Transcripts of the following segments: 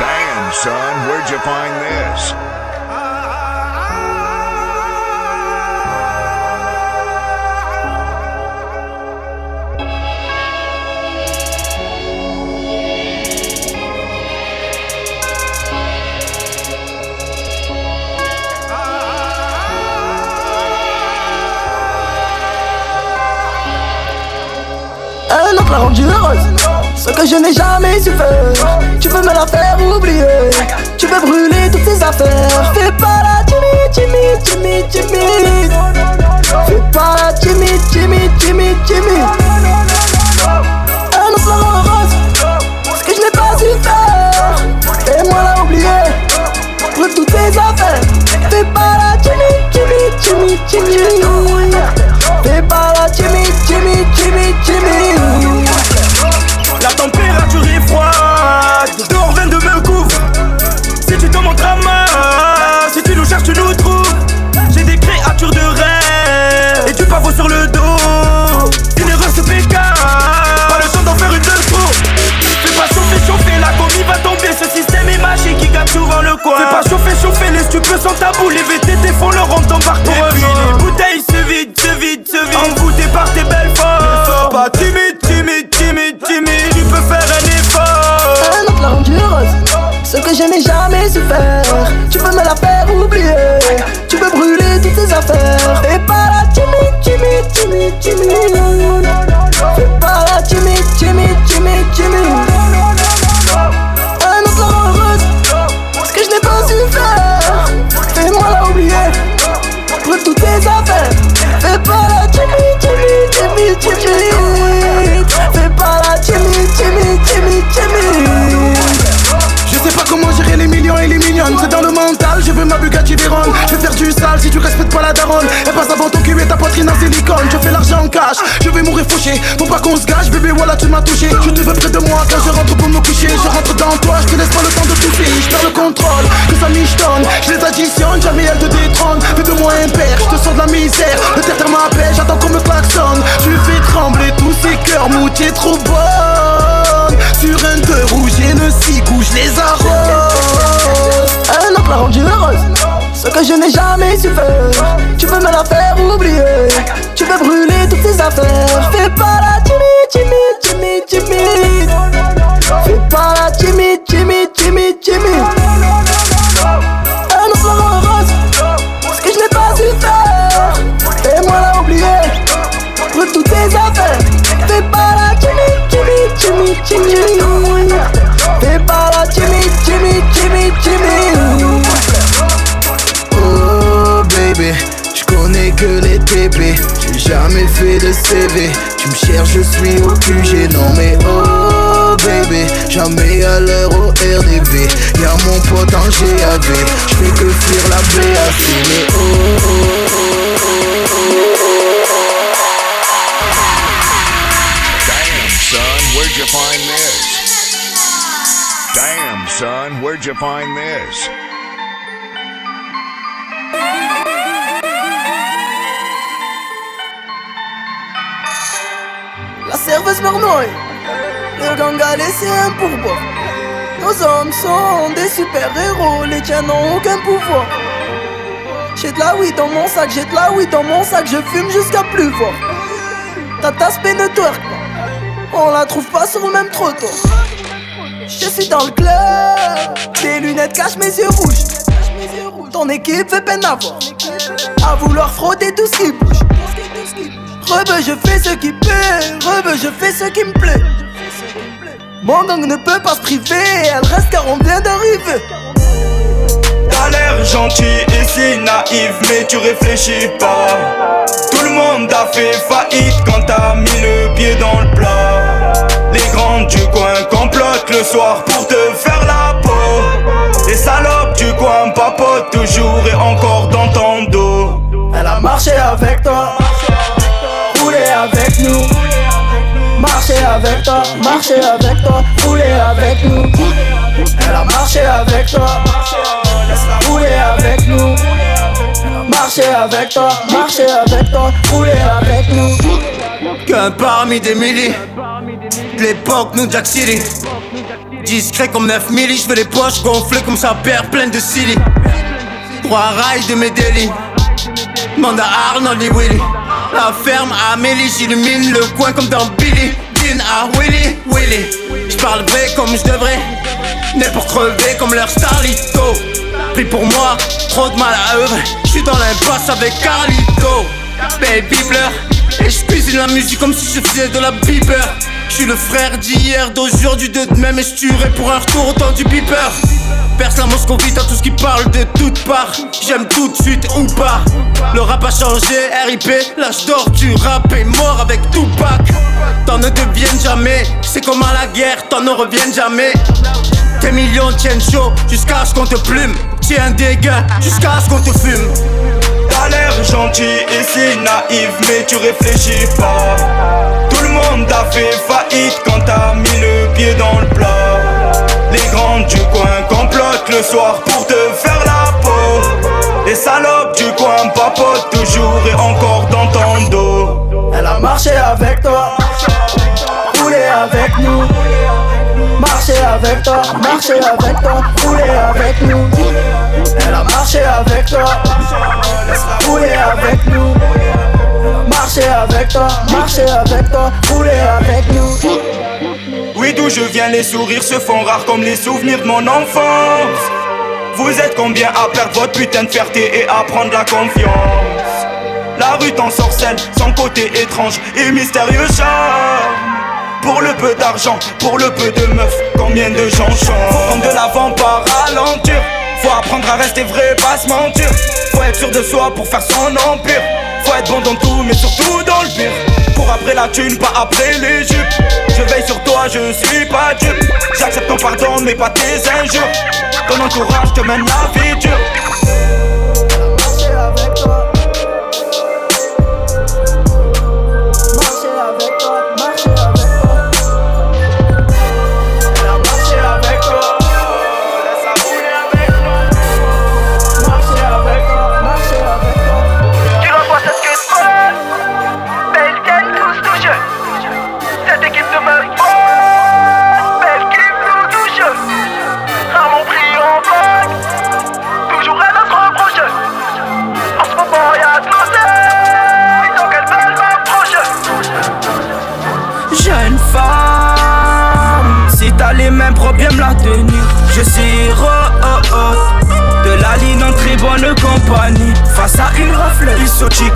Damn, son, where'd you find this? Heureuse Ce que je n'ai jamais su faire. Tu veux me la faire oublier. Tu veux brûler toutes tes affaires. Fais pas la timide, timide, timide, timide Fais pas la timide, timide, timide, timide Un autre la heureuse. Ce que je n'ai pas su faire. Fais-moi la oublier. Brûle toutes tes affaires. Fais pas la timide, timide, timide, timide Fais pas la La daronne. Elle passe avant ton cul et ta poitrine en silicone. Je fais l'argent en cash, je vais mourir fauché Faut pas qu'on se gâche, bébé voilà tu m'as touché. Je te veux près de moi quand je rentre pour me coucher. Je rentre dans toi, je te laisse pas le temps de tousser Je perds le contrôle, que ça michetonne Je les additionne, jamais elle te détrône. Fais de moi un père, je te sors de la misère. Le terre m'appelle, j'attends qu'on me klaxonne. Tu fais trembler tous ces cœurs mous, t'es trop bonne. Sur un deux rouge et le cigou, je les arrose Ce que je n'ai jamais su faire. Tu veux me la faire oublier. Tu veux brûler toutes tes affaires. Fais pas la timide, timide, timide, timide. Fais pas la timide, timide, timide, timide jamais fait de CV Tu me cherches, je suis au QG. Non mais oh baby, jamais à l'heure au RDV Y'a mon pote en GAV Je fais que fuir la BAC Mais oh oh oh oh Damn, son, where'd you find this? Damn, son, where'd you find this? Serveuse meurt Le gang a laissé un pourboire. Nos hommes sont des super-héros Les tiens n'ont aucun pouvoir. J'ai de la weed dans mon sac J'ai de la weed dans mon sac Je fume jusqu'à plus fort. Ta tasse pénétoire On la trouve pas sur le même trottoir. Je suis dans le club Tes lunettes cachent mes yeux rouges. Ton équipe fait peine à voir À vouloir frotter tout ce qui bouge Rebeu, je fais ce qui plaît. Rebeu, je fais ce qui me plaît. Mon gang ne peut pas se priver. Elle reste car on vient d'arriver. T'as l'air gentil et si naïf, mais tu réfléchis pas. Tout le monde a fait faillite quand t'as mis le pied dans le plat. Les grandes du coin complotent le soir pour te faire la peau. Les salopes du coin papotent toujours et encore dans ton dos. Elle a marché avec toi. Nous. Marché avec toi, marché avec toi, roulé avec nous. Elle a marché avec toi. Roulé avec nous. Marché avec toi, marché avec toi, roulé avec nous. Qu'un parmi des milliers, l'époque, New Jack City. Discret comme 9 milli, je veux les poches gonflées comme sa paire pleine de silly. Trois rails de mes délits. Manda Arnold et Willy. La ferme à Amélie, j'illumine le coin comme dans Billy. Dean à Willy, Willy. J'parle vrai comme je devrais. Né pour crever comme leur Starlito. Pris pour moi, trop de mal à œuvrer. J'suis dans l'impasse avec Carlito. Baby pleure. Et je cuisine la musique comme si je faisais de la beeper. Je suis le frère d'hier, d'aujourd'hui, de demain, mais je pour un retour autant du beeper. Perce la moscovite à tout ce qui parle de toutes parts. J'aime tout de suite ou pas. Le rap a changé, RIP, l'âge d'or du rap est mort avec Tupac. T'en ne deviennent jamais, c'est comme à la guerre, t'en ne reviennent jamais. Tes millions tiennent chaud jusqu'à ce qu'on te plume. Tiens des gains jusqu'à ce qu'on te fume. T'as l'air gentil et c'est naïf, mais tu réfléchis pas. Le monde a fait faillite quand t'as mis le pied dans le plat. Les grandes du coin complotent le soir pour te faire la peau. Les salopes du coin papotent toujours et encore dans ton dos. Elle a marché avec toi, roulé avec nous. Marché avec toi, marché avec toi, roulé avec nous. Elle a marché avec toi, roulé avec nous. Marché avec toi, marché avec toi, roulé avec nous. Oui, d'où je viens, les sourires se font rares comme les souvenirs de mon enfance. Vous êtes combien à perdre votre putain de fierté et à prendre la confiance? La rue t'en sorcelle, son côté étrange et mystérieux charme. Pour le peu d'argent, pour le peu de meufs, combien de gens chantent? Faut prendre de l'avant par ralentir Faut apprendre à rester vrai, pas se mentir Faut être sûr de soi pour faire son empire Faut être bon dans tout, mais surtout dans le pire. Pour après la thune, pas après les jupes. Je veille sur toi, je suis pas dupe. J'accepte ton pardon, mais pas tes injures. Ton entourage te mène la vie dure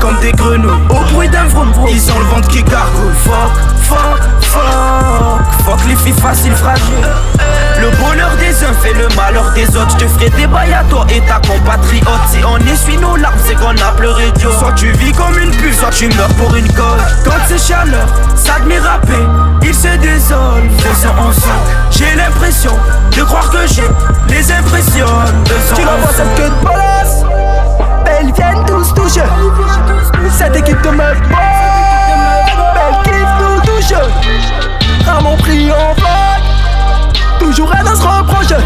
comme des grenouilles. Au bruit d'un vroom vroom, ils ont le ventre qui gargouille. Fuck, fuck, fuck, fuck les filles faciles fragiles. Le bonheur des uns fait le malheur des autres. Je te ferai des bails à toi et ta compatriote. Si on essuie nos larmes, c'est qu'on a pleuré Dieu. Soit tu vis comme une pute, soit tu meurs pour une cause. Quand c'est chaleur, ça te met râpé. Il se désole, faisant ensemble. J'ai l'impression de croire que j'ai les impressions. Tu la vois cette queue de balasse Elles viennent tous toucher Cette équipe de meufs bonnes Elles kiffent nous toucher Ramon pris en vague Toujours elle à se reprocher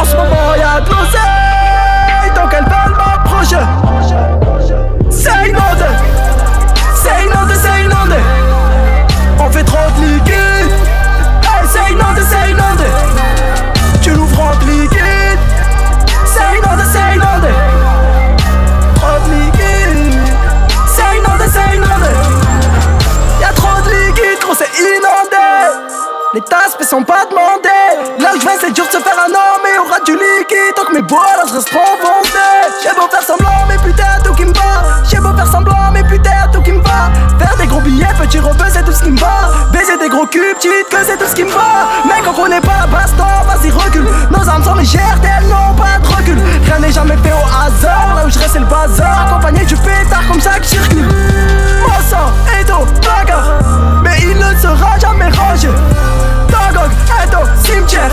En ce moment y'a de l'oseille. Donc elles veulent m'approcher C'est inondé C'est inondé, c'est inondé On fait trop de liquide sont pas demandées Là je vais c'est dur de se faire un homme Mais aura du liquide. Donc mes bois là je reste venté J'ai beau faire semblant mais putain tout qui me va. J'ai beau faire semblant mais putain tout qui me va. Faire des gros billets, petit rebeu c'est tout ce qui me va. Baiser des gros cubes, petite que c'est tout ce qui me va. Mec on connaît pas baston, vas-y recule. Nos âmes sont légères, elles n'ont pas de recul. Rien n'est jamais fait au hasard. Là où je reste c'est le bazar. Accompagné du pétard comme ça que je circule. Mon sang, Edo, bagarre Mais il ne sera jamais rangé Dagog, Edo, cimetière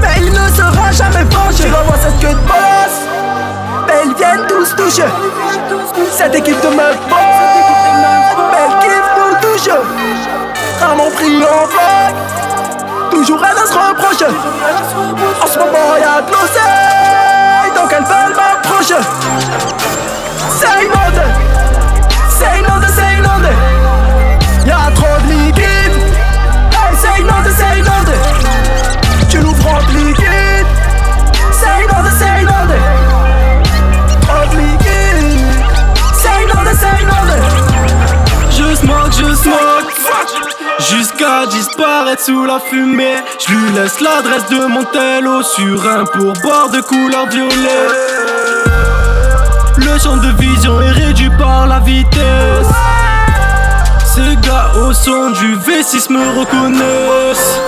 Mais il ne sera jamais vengé Tu revois cette queue de boss. Elles viennent tous toucher Cette équipe de meufs bonnes Elles kiffent nous toucher Ramon pris en Toujours elle à se reprocher En ce moment y'a de l'oseille. Donc elles veulent m'approcher. C'est inondé sous la fumée. Je lui laisse l'adresse de mon télo Sur un pourboire de couleur violet. Le champ de vision est réduit par la vitesse. Ces gars au son du V6 me reconnaissent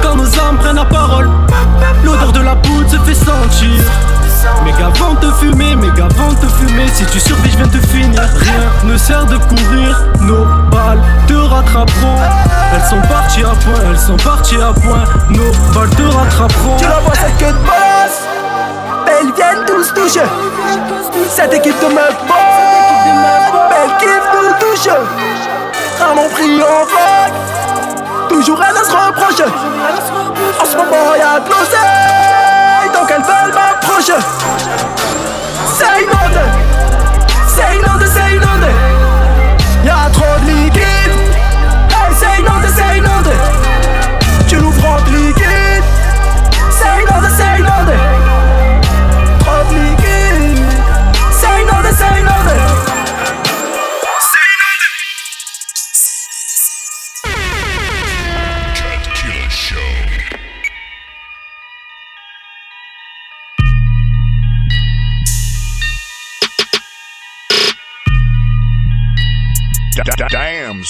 Quand nos âmes prennent la parole L'odeur de la poudre se fait sentir mes gars vont te fumer, mes gars vont te fumer Si tu survis, je viens te finir. Rien ne sert de courir Nos balles te rattraperont. Elles sont parties à point, elles sont parties à point Nos balles te rattraperont. Tu la vois cette queue de boss Elles viennent tous toucher Cette équipe de meufs bonnes Belle kiff nous touche mon prix en vague Toujours elle se reproche En ce moment y'a de l'oseille. Donc elles veulent m'approcher C'est une onde C'est une onde, c'est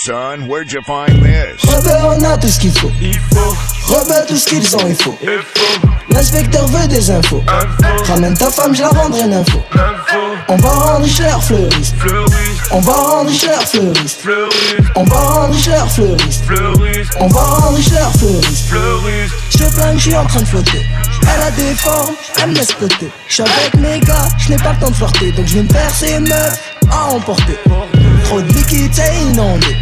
son, where'd you find this? Rebelle, on a tout ce qu'il faut. Il faut, Rebelle, tout ce qu'ils ont, il faut. il faut, L'inspecteur veut des infos. info, Ramène ta femme, je la rendrai l'info. info On va rendre cher fleuriste. Fleuriste, On va rendre cher fleuriste. fleuriste, On va rendre cher fleuriste. fleuriste, On va rendre cher fleuriste. fleuriste Je plains, je suis en train de flotter. Elle a des formes, elle me laisse côté. Je suis avec mes gars, je n'ai pas le temps de flirter. Donc je vais me faire ces meufs à emporter. Trop de liquide, c'est inondé.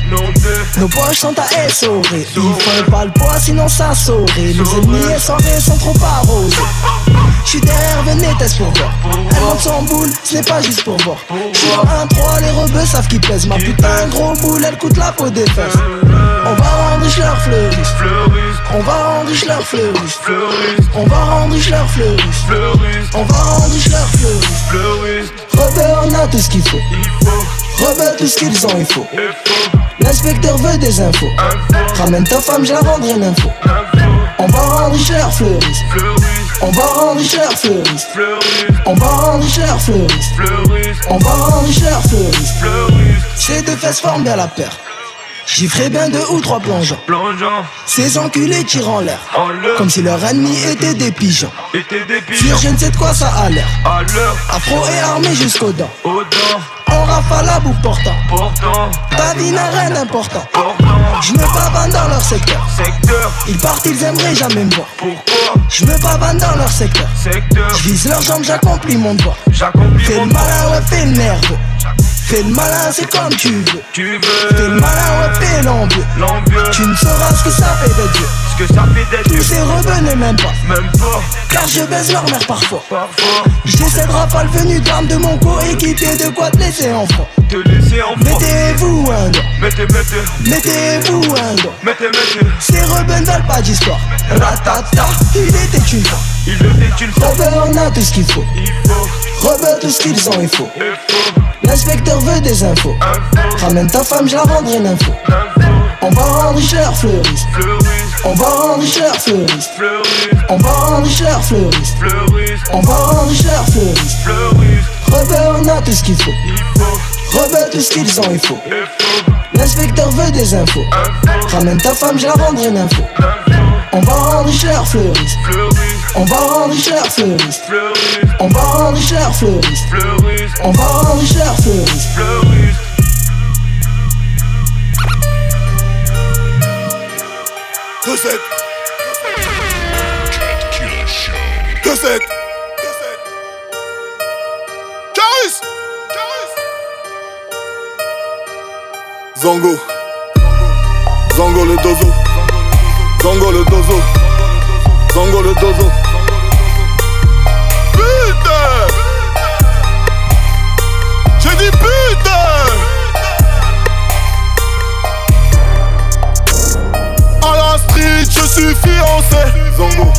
Nos poches sont à essorer. Il faut pas le poids, sinon ça saurait. Les ennemis essorés sont trop arrosés. J'suis derrière, venez, test pour voir. Elle monte son boule, ce n'est pas juste pour voir. J'suis en 1-3, les rebeux savent qui pèse. Ma putain, gros boule, elle coûte la peau des fesses. On va rendre leur fleuriste, On va rendre leur fleuriste, On va rendre leur fleuriste, On va rendre leur. Rebelle, on a tout ce qu'il faut. Rebelle, tout ce qu'ils ont, il faut. L'inspecteur veut des infos. info, Ramène ta femme, je la rendrai l'info. info On va rendre cher fleuriste. Fleuriste, On va rendre cher fleuriste. fleuriste, On va rendre cher fleuriste. fleuriste, On va rendre cher fleuriste. fleuriste Ces deux fesses forment bien la paire. J'y ferai bien deux ou trois plongeons. Ces enculés tirent en l'air. Comme si leur ennemi était des pigeons. Était des Sur pigeons je ne sais de quoi ça a l'air. Afro et armé jusqu'aux dents. aux dents On rafale à bout portant. Pourtant, Ta vie n'a rien d'important. Je me pavane dans leur secteur. Secteur, Ils partent, ils aimeraient jamais me voir. pourquoi? Je me pavane dans leur secteur. Secteur, Je vise leurs jambes, j'accomplis mon devoir. j'accomplis Fais le malin, ouais, fais le nerveux. Fais le malin, c'est comme tu veux. Tu Fais le veux malin, ouais, fais l'envieux. l'envieux Tu ne sauras ce que ça fait d'être Dieu. Ce que ça fait d'être Tous ces ne m'aiment pas. Même pas, Car je baise leur mère parfois. parfois J'essaie de rafale venu d'armes de mon coéquipier de quoi te laisser enfant. Te laisser en fond Mettez-vous un doigt. Mettez, mettez, Mettez-vous un doigt. mettez, mettez Ces rebeux ne veulent pas d'histoire. Ratata, il était une fois. Il le fait une fois Rebeux, on a tout ce qu'il faut. Faut, Rebeux, tout ce qu'ils ont, il faut. faut L'inspecteur veut des infos. Info, Ramène ta femme, je la rendrai l'info. info On va rendre cher fleuriste. On va rendre cher fleuriste. On va rendre cher fleuriste. On va rendre cher fleuriste. Rebelle, on a tout ce qu'il faut. Faut, Rebelle, tout ce qu'ils ont, il faut. faut L'inspecteur veut des infos. Info, Ramène ta femme, je la rendrai l'info. info On va rendre cher fleuriste. On va rendre cher fleuriste. On va rendre cher fleuriste. On va rendre cher fleuriste. Recette, Killer Show. recette. Caris Zango. Zango le dozo. Zango le dozo. Zango le dozo. J'ai dit putain À la street, je suis fiancé. Zango.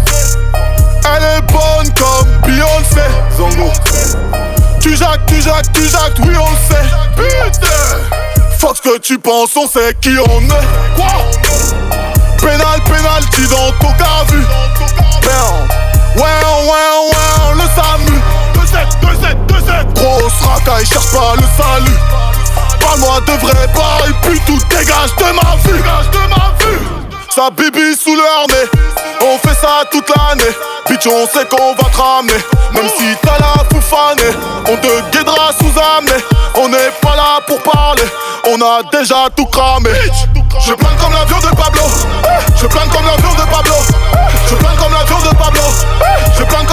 Elle est bonne comme Beyoncé. Zango. Tu jacques, tu jacques, tu jacques, oui on le sait. Putain. Fuck ce que tu penses, on sait qui on est. Quoi? Pénal, pénalty dans ton cas vu. Ouais, ouais, ouais, le SAMU. 2-7, 2-7, 2-7. Grosse racaille, cherche pas le salut. Parle-moi de vrai bail, puis tout dégage de ma vue. Dégage de ma vue. Sa bibi sous le nez, on fait ça toute l'année. Bitch, on sait qu'on va te ramener. Même si t'as la foufanée, on te guidera sous amener. On n'est pas là pour parler, on a déjà tout cramé. Je plane comme l'avion de Pablo. Je plane comme l'avion de Pablo. Je plane comme l'avion de Pablo. Je plane comme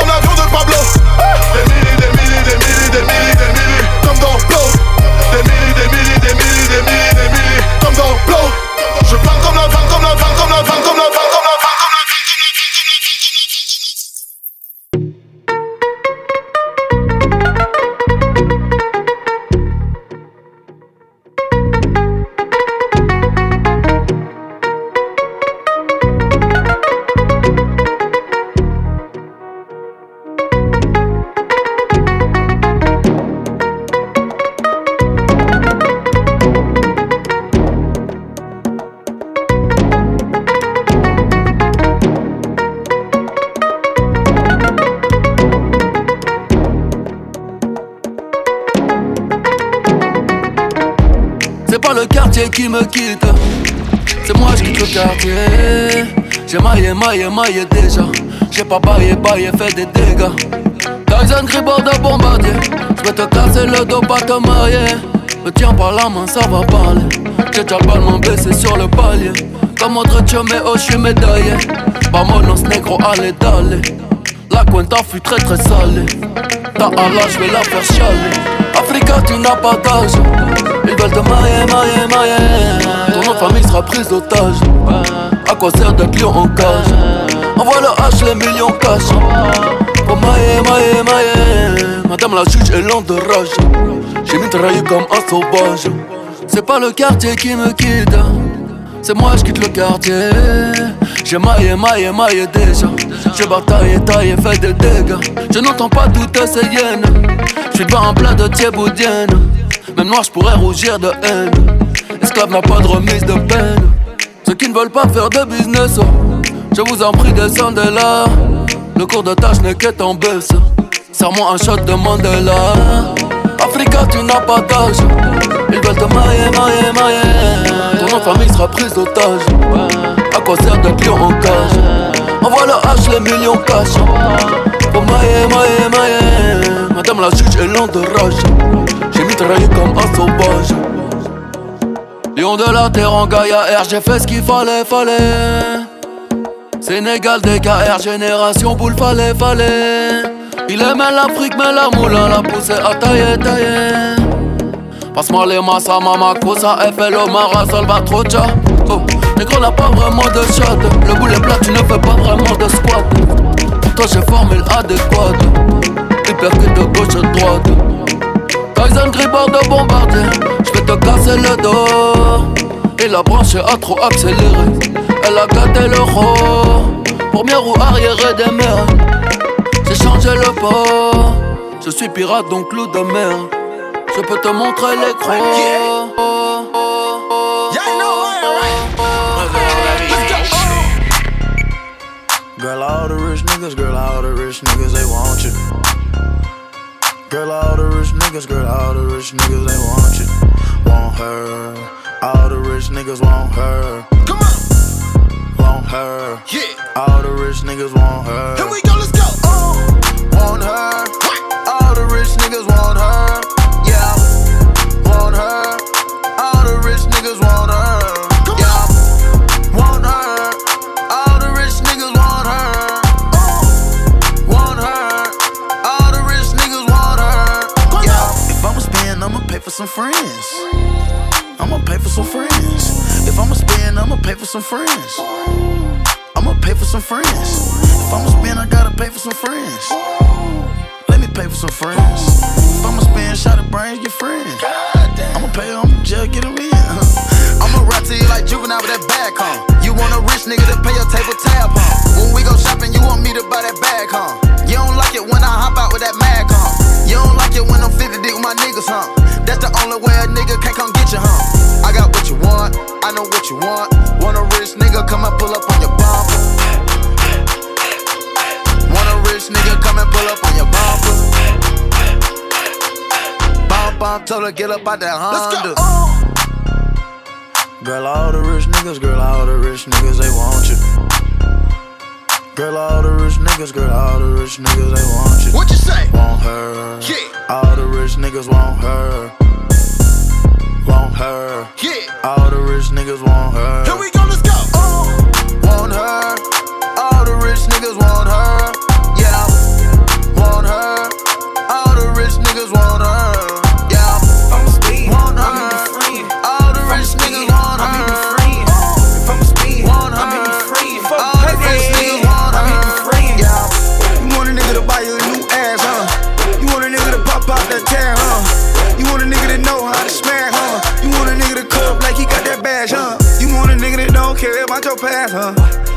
quitte, c'est moi je quitte le quartier. J'ai maillé, maillé, maillé déjà. J'ai pas baillé, baillé, fait des dégâts. Tyson Gribord de bombardier. Je vais te casser le dos, pas te marier. Me tiens par la main, ça va parler. J'ai déjà le ballon baissé sur le palier. Comme autre tio, mais oh, je suis médaillé. Vamonos négro, allez, d'aller. La cuenta fut très très salée. Ta Allah, je vais la faire chialer. Africa, tu n'as pas d'âge. Ils veulent te mailler, mailler, mailler. Ton nom famille sera prise d'otage. À quoi sert d'être lion en cage? Envoie le H, les millions cash. Pour mailler, mailler, mailler. Madame la juge est lente de rage. J'ai mitraillé comme un sauvage. C'est pas le quartier qui me quitte. C'est moi je quitte le quartier J'ai maillé, maillé, maillé déjà J'ai bataillé, taillé, fait des dégâts Je n'entends pas toutes ces hyènes J'suis pas en plein de thieboudienne Même noir j'pourrais rougir de haine. Esclave n'a pas de remise de peine. Ceux qui ne veulent pas faire de business oh, Je vous en prie descendez là. Le cours de tâche n'est qu'être en baisse. Serre-moi un shot de Mandela. Africa tu n'as pas d'âge. Ils veulent te mailler, mailler, mailler Ton nom famille sera prise d'otage. À quoi sert d'être en cage? Envoie le H, les millions cash Pour mailler, mailler, mailler Madame la juge est lente de rage J'ai mitraillé comme un sauvage. Lion de la terre en Gaïa R J'ai fait ce qu'il fallait, fallait. Sénégal, DKR, génération boule, fallait, fallait. Il aimait l'Afrique, mais la moulin l'a poussé à tailler, tailler. Passe-moi les massa, mama, cosa, FL, Omara, Salvatrocha Oh, négro n'a pas vraiment de shot. Le boulet plat, tu ne fais pas vraiment de squat Toi j'ai formule adéquate Hypercute de gauche à droite. Tyson Gribord de bombardier J'vais te casser le dos. Et la branche a trop accéléré. Elle a gâté le Pour mieux ou arrière des mers J'ai changé le port Je suis pirate donc loup de mer. Je peux te montrer l'écran Girl, all the rich niggas, girl, all the rich niggas, they want you. Girl, all the rich niggas, girl, all the rich niggas, they want you. Want her. All the rich niggas want her. Come on, Want her. yeah. All the rich niggas want her. Here we go, let's go. Uh, want her. All the rich niggas want her. Some friends. I'ma pay for some friends. If I'ma spend, I'ma pay for some friends. I'ma pay for some friends. If I'ma spend, I gotta pay for some friends. Let me pay for some friends. If I'ma spend, shot of brains, get friends. I'ma pay them, jail, get them in. I'ma ride to you like juvenile with that bag, huh? You want a rich nigga to pay your table tab, huh? When we go shopping, you want me to buy that bag, huh? You don't like it when I hop out with that mag, huh? You don't like it when I'm 50 deep with my niggas, huh? That's the only way a nigga can't come get you, huh? I got what you want, I know what you want. Want a rich nigga, come and pull up on your bumper. Want a rich nigga, come and pull up on your bumper. Bump, bump, told her get up out that Honda. Girl, all the rich niggas, girl, all the rich niggas, they want you. Girl, all the rich niggas, girl, all the rich niggas, they want you. What you say? Want her. Yeah. All the rich niggas want her. Her. Yeah. All the rich niggas want her. Here we go,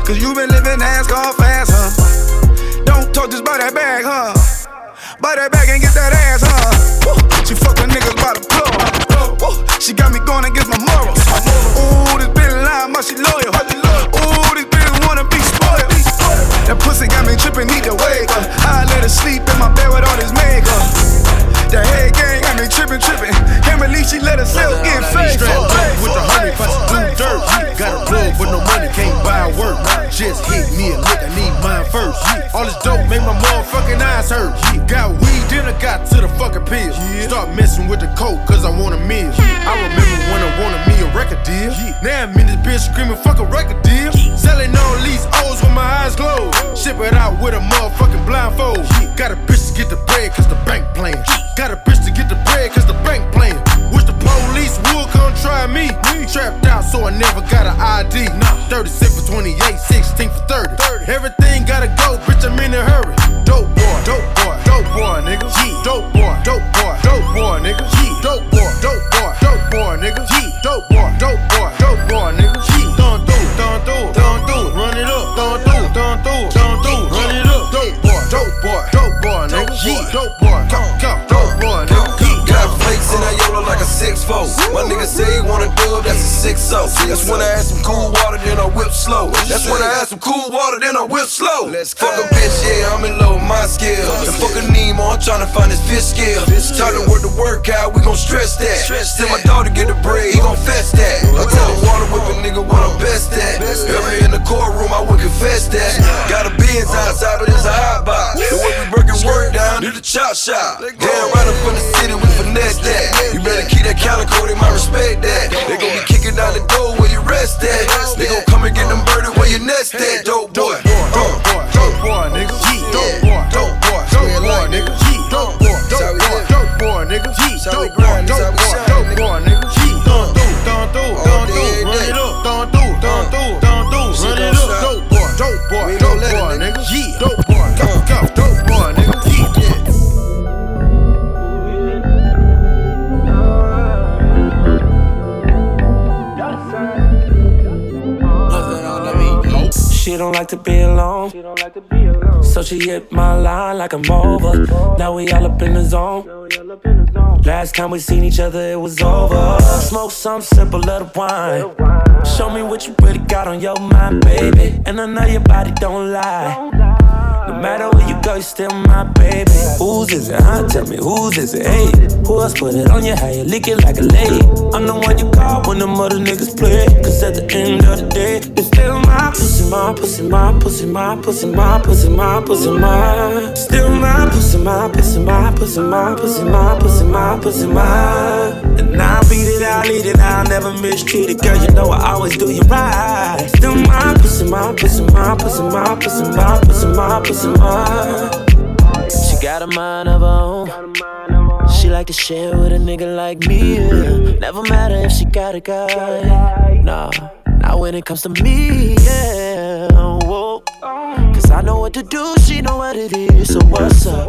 Cause you been living ass gone fast, huh? Don't talk just about that bag, huh? Buy that bag and get that ass, huh? Woo. She fucking niggas by the plug. Woo. She got me going against my morals. Ooh, this bitch lying, but she loyal. Ooh, this bitch wanna be spoiled. That pussy got me tripping, need to wake up. I let her sleep in my bed with all this makeup. The head gang got me tripping, tripping. Can't believe she let get Just hit me a lick, I need mine first. All this dope make my motherfucking eyes hurt. Got weed, then I got to the fucking pills. Start messing with the coke, cause I want a meal. I remember when I wanted me a record deal. Now I'm in this bitch screaming, fuck a record deal. Selling all these O's with my eyes closed. Ship it out with a motherfucking blindfold. Got a bitch to get the bread, cause the bank playing. Got a bitch to get the bread, cause the bank playing. The would come try me. Trapped out, so I never got an ID. 36 for 28, 16 for 30. Everything gotta go, bitch, I'm in a hurry. Dope boy, dope boy, dope boy, nigga. Dope boy, dope boy, dope boy, nigga. Dope boy, dope boy, dope boy, nigga. Dope boy, dope boy, dope boy, nigga. Don't do don't do don't do. Run it up, don't do don't do don't do. Run it up. Dope boy, dope boy, dope boy, nigga. Dope boy, come, I had some cool water, then I whip slow. Let's Fuck a bitch, yeah, I'm in love with my skill. And fuck a Nemo, I'm tryna find his fish skill. Time to work the workout, we gon' stress that. Stress Tell my daughter get a bread, he gon' fetch that. I tell the water whipping nigga what I'm best at. Ever in the courtroom, I would confess that. Got a Benz outside, but it's a hot box. The way we breaking work down, to the chop shop. Damn right up from the city, we finesse that. You better keep that calico, they might respect that. They gon' be kicking down the door where you rest at. They gon' come and get them birdie where you nest at. Dope boy. Dope boy, dope boy, nigga. Dope boy, dope boy, dope boy, nigga. Dope boy, dope boy, dope boy, nigga. Dope boy, dope boy, She don't like to be alone. So she hit my line like I'm over. Now we all up in the zone. Last time we seen each other, it was over. Smoke some simple little wine. Show me what you really got on your mind, baby. And I know your body don't lie. Matter where you go, you still my baby. Whose is it? Huh? Tell me whose is it? Hey, who else put it on you? How you lick it like a lady? I'm the one you call when the other niggas play. Cause at the end of the day, it's still my pussy, my pussy, my pussy, my pussy, my pussy, my pussy, my. Still my pussy, my pussy, my pussy, my pussy, my pussy, my pussy, my. And I'll beat it, I'll eat it, I'll never mistreat it. Girl, you know I always do you right. Still my pussy, my pussy, my pussy, my pussy, my pussy, my pussy, my. She got a mind of her own. She like to share with a nigga like me. yeah. Never matter if she got a guy. Nah, not when it comes to me. Yeah. Whoa. Cause I know what to do, she know what it is. So what's up?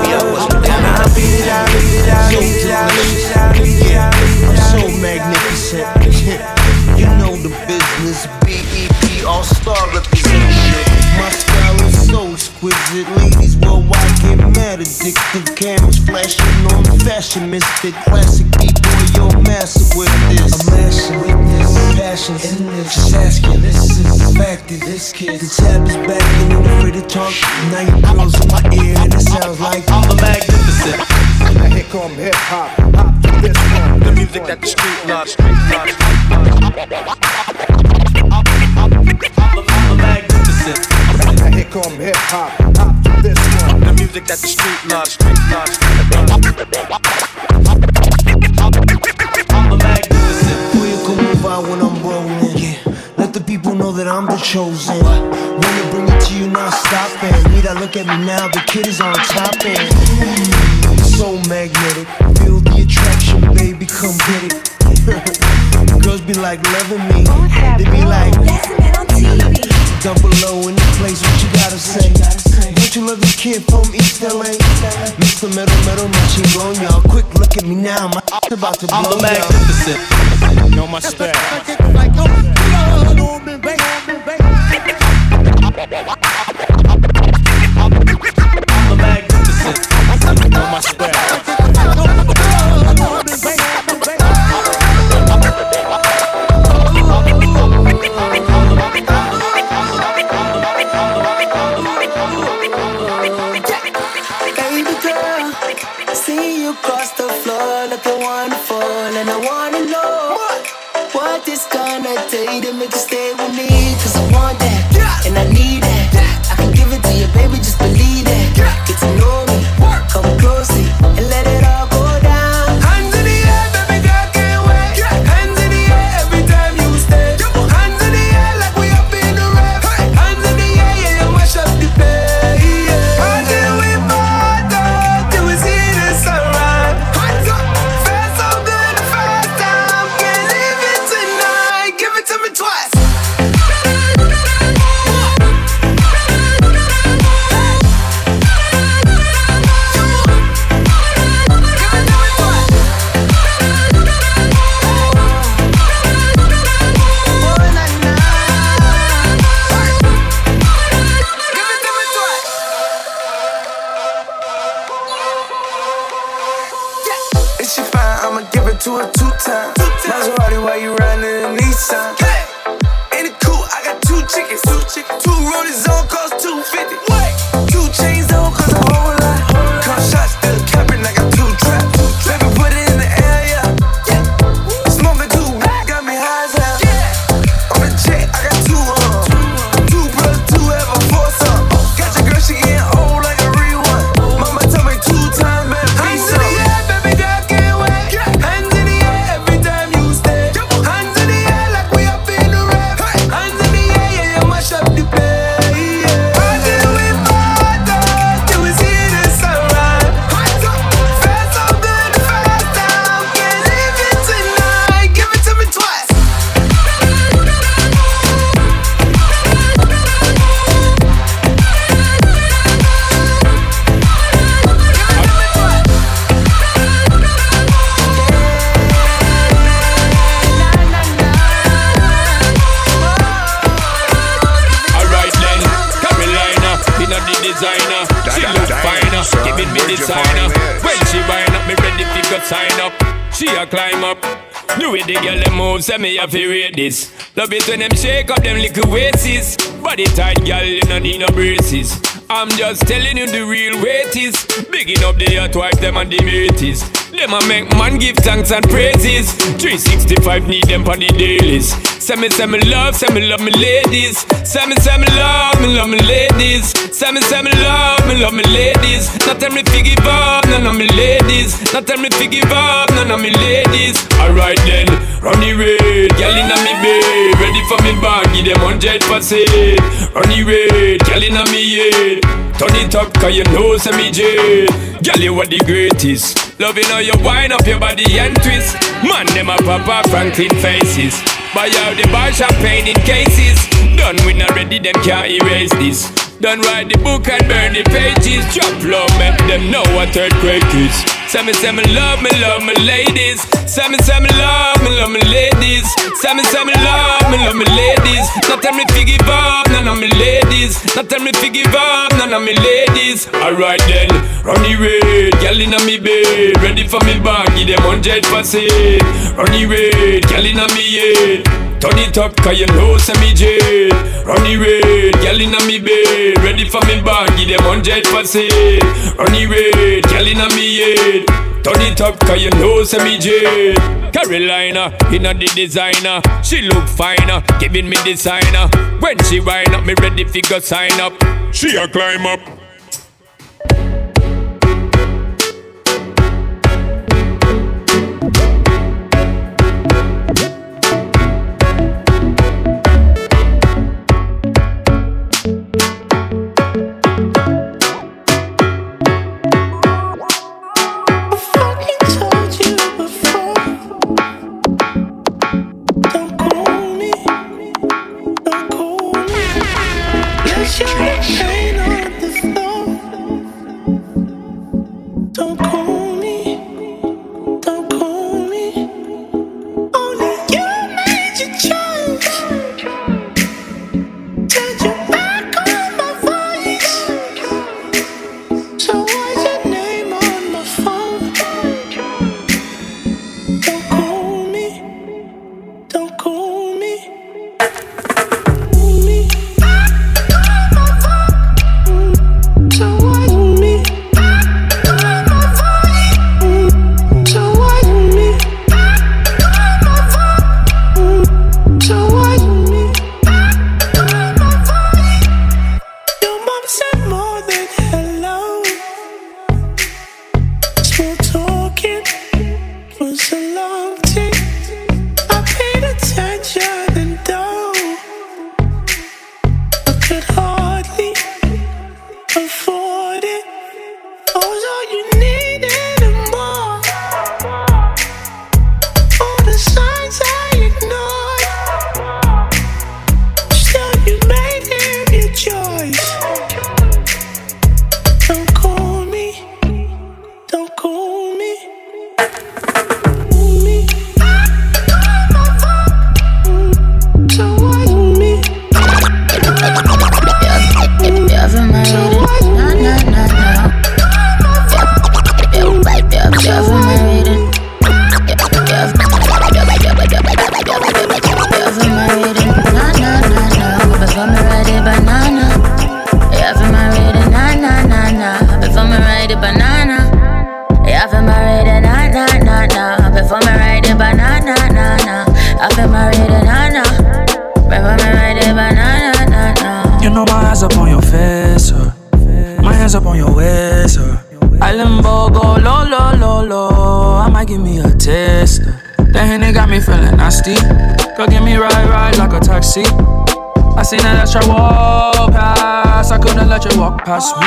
on the fashion misfit. Classic B-boy, yo, massive with this. I'm master with this. Passion in this. Just asking, this is a fact that this kid. The tab is back and you're afraid to talk. Now your girls in my ear and it sounds like I'm the magnificent. Now here come hip hop. Hop to this one. The music that the street loves. Street loves. I'm the magnificent. Now here come hip hop. Hop music that the street loves. Street loves. I'm the magnificent. Boy, you can move out when I'm rolling. Yeah. Let the people know that I'm the chosen. Wanna bring it to you, not stopping. Need I look at me now? The kid is on top end. So magnetic. Feel the attraction, baby. Come get it. Girls be like loving me. They be like, down below in the place, what you gotta say? Don't you love this kid from East LA? Mr. Metal Metal Machine Gun, y'all. Quick look at me now, my about to blow I'm the magnificent. Know my style. Way the girl them move, say me have to rate this. Love it when them shake up them little waists. Body tight, girl, you no need no braces. I'm just telling you the real weight is. Bigging up the hot wife, them and the mateys. Them a make man give thanks and praises. 365 need them for the dailies. Say me, say me love, say me love me ladies. Say me, say me love, me love me ladies. Say me, say me love, me love me ladies. Not tell me fi give up, none of me ladies. Not tell me fi give up, none of me ladies. Alright then, run the raid, girl inna me bed, ready for me bag, give them hundred percent. Run the raid, girl inna me head. Turn it up, cause you know say me jade. Girl, you are the greatest. Loving how you wind up your body and twist. Man, them a papa Franklin faces. Buy out the bar champagne in cases. Done with not ready, them can't erase this. Done write the book and burn the pages. Drop low, make them know what earthquake is. Say me, say me love me, love me ladies. Say me, say me love me, love me ladies. Say me, say me love me, love me ladies. Not tell me to give up, none of me ladies. Not tell me to give up, none of me ladies. Alright then, run the red, girl inna me bed, ready for me bag, give them hundred percent. Run the red, girl inna me head. Turn it up, cause you know say me jail Run the red, girl inna me bed. Ready for me bag, give them hundred percent Run the red, girl inna me head. Turn it up, cause you know say me jail Carolina, inna the designer. She look finer, giving me designer. When she wind up, me ready fi go sign up. She a climb up i past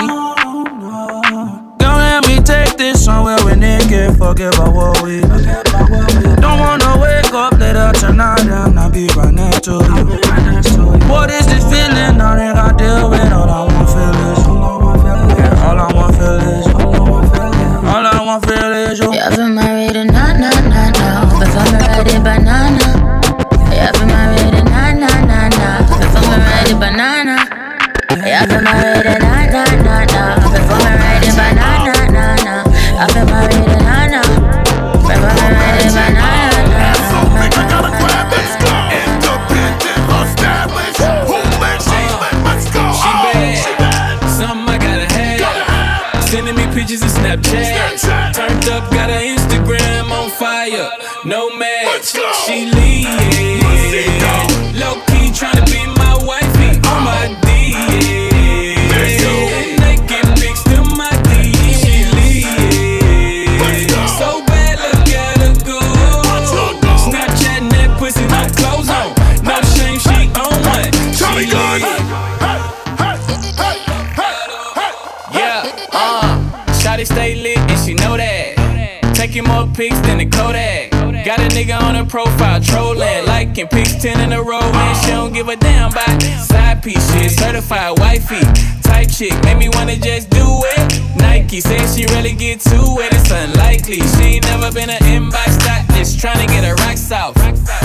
He Says she really get to it, it's unlikely. She ain't never been an inbox stock, just tryna get her rocks out.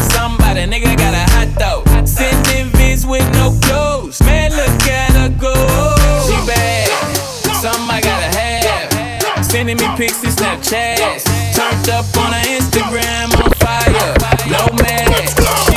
Somebody, nigga, got a hot though. Sending vids with no clothes. Man, look at her go. She bad, something I gotta have. Sending me pics and Snapchats. Turned up on her Instagram, on fire. No mask.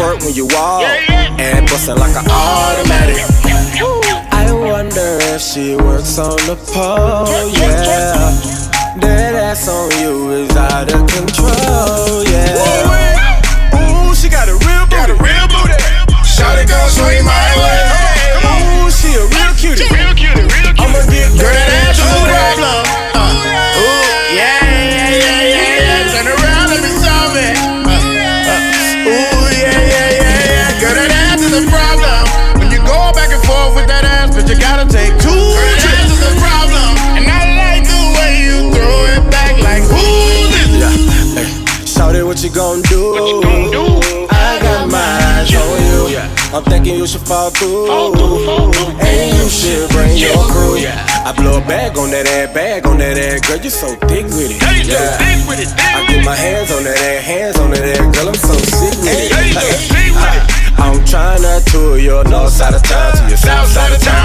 twerk when you walk. And bustin' like an automatic. I wonder if she works on the pole, yeah. That ass on you is out of control, yeah. I'm thinking you should fall through. And you should bring your crew. Yeah, I blow a bag on that ass, bag on that ass. Girl, you so thick with it. Yeah. I get my hands on that ass, hands on that ass. Girl, I'm so sick with it. yeah. I'm trying to tour your north side of town to your south side of town.